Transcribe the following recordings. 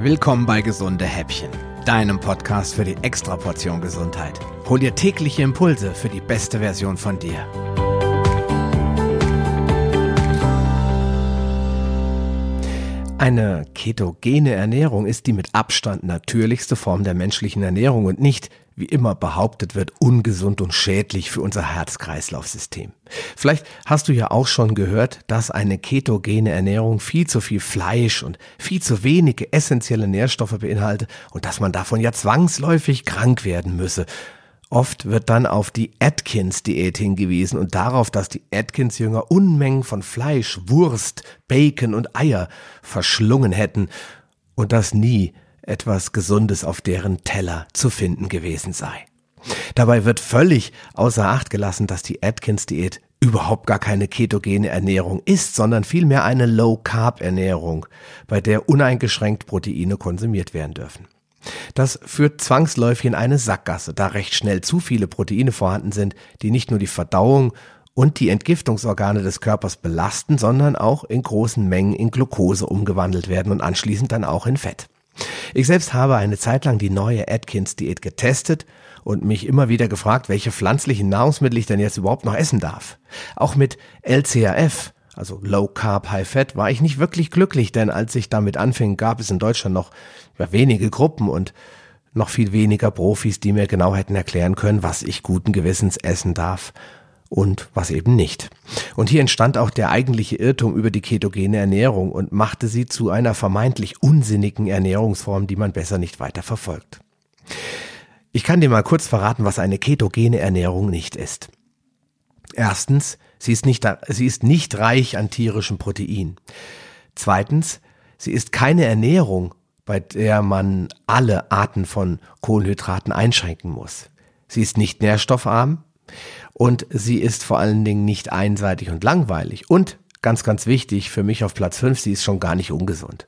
Willkommen bei Gesunde Häppchen, deinem Podcast für die Extraportion Gesundheit. Hol dir tägliche Impulse für die beste Version von dir. Eine ketogene Ernährung ist die mit Abstand natürlichste Form der menschlichen Ernährung und nicht, wie immer behauptet wird, ungesund und schädlich für unser Herz-Kreislauf-System. Vielleicht hast du ja auch schon gehört, dass eine ketogene Ernährung viel zu viel Fleisch und viel zu wenige essentielle Nährstoffe beinhaltet und dass man davon ja zwangsläufig krank werden müsse. Oft wird dann auf die Atkins-Diät hingewiesen und darauf, dass die Atkins-Jünger Unmengen von Fleisch, Wurst, Bacon und Eier verschlungen hätten und dass nie etwas Gesundes auf deren Teller zu finden gewesen sei. Dabei wird völlig außer Acht gelassen, dass die Atkins-Diät überhaupt gar keine ketogene Ernährung ist, sondern vielmehr eine Low-Carb-Ernährung, bei der uneingeschränkt Proteine konsumiert werden dürfen. Das führt zwangsläufig in eine Sackgasse, da recht schnell zu viele Proteine vorhanden sind, die nicht nur die Verdauung und die Entgiftungsorgane des Körpers belasten, sondern auch in großen Mengen in Glucose umgewandelt werden und anschließend dann auch in Fett. Ich selbst habe eine Zeit lang die neue Atkins-Diät getestet und mich immer wieder gefragt, welche pflanzlichen Nahrungsmittel ich denn jetzt überhaupt noch essen darf. Auch mit LCAF, also Low Carb High Fat, war ich nicht wirklich glücklich, denn als ich damit anfing, gab es in Deutschland noch wenige Gruppen und noch viel weniger Profis, die mir genau hätten erklären können, was ich guten Gewissens essen darf und was eben nicht. Und hier entstand auch der eigentliche Irrtum über die ketogene Ernährung und machte sie zu einer vermeintlich unsinnigen Ernährungsform, die man besser nicht weiter verfolgt. Ich kann dir mal kurz verraten, was eine ketogene Ernährung nicht ist. Erstens, sie ist nicht, sie ist nicht reich an tierischem Protein. Zweitens, sie ist keine Ernährung, bei der man alle Arten von Kohlenhydraten einschränken muss. Sie ist nicht nährstoffarm und sie ist vor allen Dingen nicht einseitig und langweilig. Und ganz, ganz wichtig für mich auf Platz 5, sie ist schon gar nicht ungesund.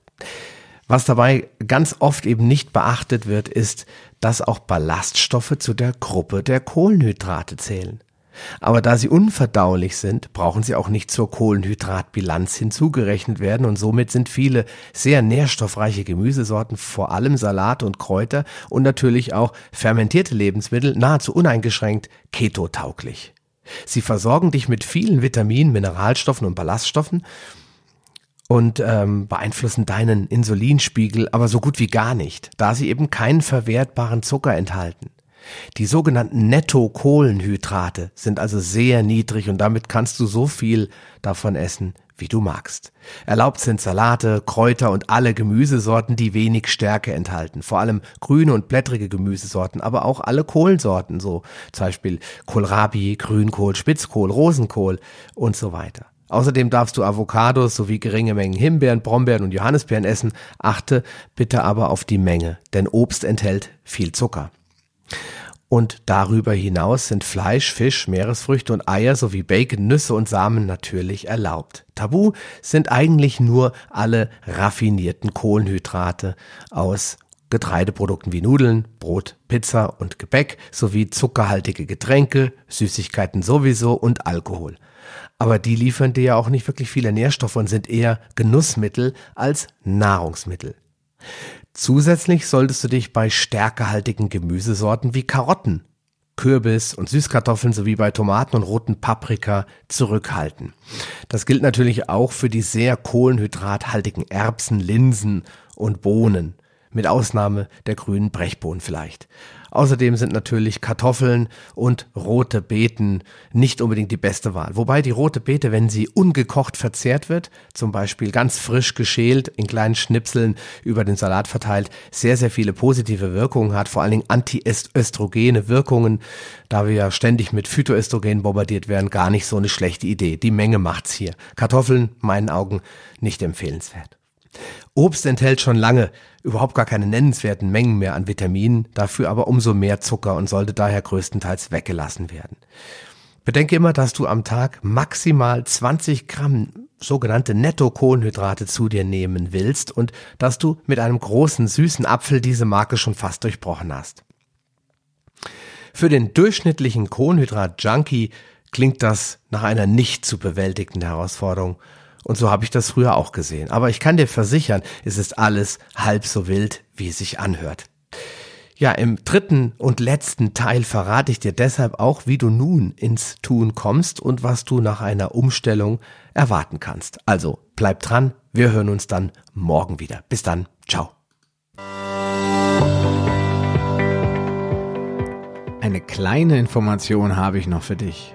Was dabei ganz oft eben nicht beachtet wird, ist, dass auch Ballaststoffe zu der Gruppe der Kohlenhydrate zählen. Aber da sie unverdaulich sind, brauchen sie auch nicht zur Kohlenhydratbilanz hinzugerechnet werden und somit sind viele sehr nährstoffreiche Gemüsesorten, vor allem Salat und Kräuter und natürlich auch fermentierte Lebensmittel nahezu uneingeschränkt ketotauglich. Sie versorgen dich mit vielen Vitaminen, Mineralstoffen und Ballaststoffen und ähm, beeinflussen deinen Insulinspiegel aber so gut wie gar nicht, da sie eben keinen verwertbaren Zucker enthalten. Die sogenannten Netto-Kohlenhydrate sind also sehr niedrig und damit kannst du so viel davon essen, wie du magst. Erlaubt sind Salate, Kräuter und alle Gemüsesorten, die wenig Stärke enthalten. Vor allem grüne und blättrige Gemüsesorten, aber auch alle Kohlsorten, so zum Beispiel Kohlrabi, Grünkohl, Spitzkohl, Rosenkohl und so weiter. Außerdem darfst du Avocados sowie geringe Mengen Himbeeren, Brombeeren und Johannisbeeren essen. Achte bitte aber auf die Menge, denn Obst enthält viel Zucker. Und darüber hinaus sind Fleisch, Fisch, Meeresfrüchte und Eier sowie Bacon, Nüsse und Samen natürlich erlaubt. Tabu sind eigentlich nur alle raffinierten Kohlenhydrate aus Getreideprodukten wie Nudeln, Brot, Pizza und Gebäck sowie zuckerhaltige Getränke, Süßigkeiten sowieso und Alkohol. Aber die liefern dir ja auch nicht wirklich viele Nährstoffe und sind eher Genussmittel als Nahrungsmittel. Zusätzlich solltest du dich bei stärkehaltigen Gemüsesorten wie Karotten, Kürbis und Süßkartoffeln sowie bei Tomaten und roten Paprika zurückhalten. Das gilt natürlich auch für die sehr kohlenhydrathaltigen Erbsen, Linsen und Bohnen mit Ausnahme der grünen Brechbohnen vielleicht. Außerdem sind natürlich Kartoffeln und rote Beeten nicht unbedingt die beste Wahl. Wobei die rote Beete, wenn sie ungekocht verzehrt wird, zum Beispiel ganz frisch geschält, in kleinen Schnipseln über den Salat verteilt, sehr, sehr viele positive Wirkungen hat, vor allen Dingen antiöstrogene Wirkungen, da wir ja ständig mit Phytoöstrogen bombardiert werden, gar nicht so eine schlechte Idee. Die Menge macht's hier. Kartoffeln, meinen Augen, nicht empfehlenswert. Obst enthält schon lange überhaupt gar keine nennenswerten Mengen mehr an Vitaminen, dafür aber umso mehr Zucker und sollte daher größtenteils weggelassen werden. Bedenke immer, dass du am Tag maximal 20 Gramm sogenannte Netto-Kohlenhydrate zu dir nehmen willst und dass du mit einem großen süßen Apfel diese Marke schon fast durchbrochen hast. Für den durchschnittlichen Kohlenhydrat-Junkie klingt das nach einer nicht zu bewältigenden Herausforderung Und so habe ich das früher auch gesehen. Aber ich kann dir versichern, es ist alles halb so wild, wie es sich anhört. Ja, im dritten und letzten Teil verrate ich dir deshalb auch, wie du nun ins Tun kommst und was du nach einer Umstellung erwarten kannst. Also bleib dran, wir hören uns dann morgen wieder. Bis dann, ciao. Eine kleine Information habe ich noch für dich.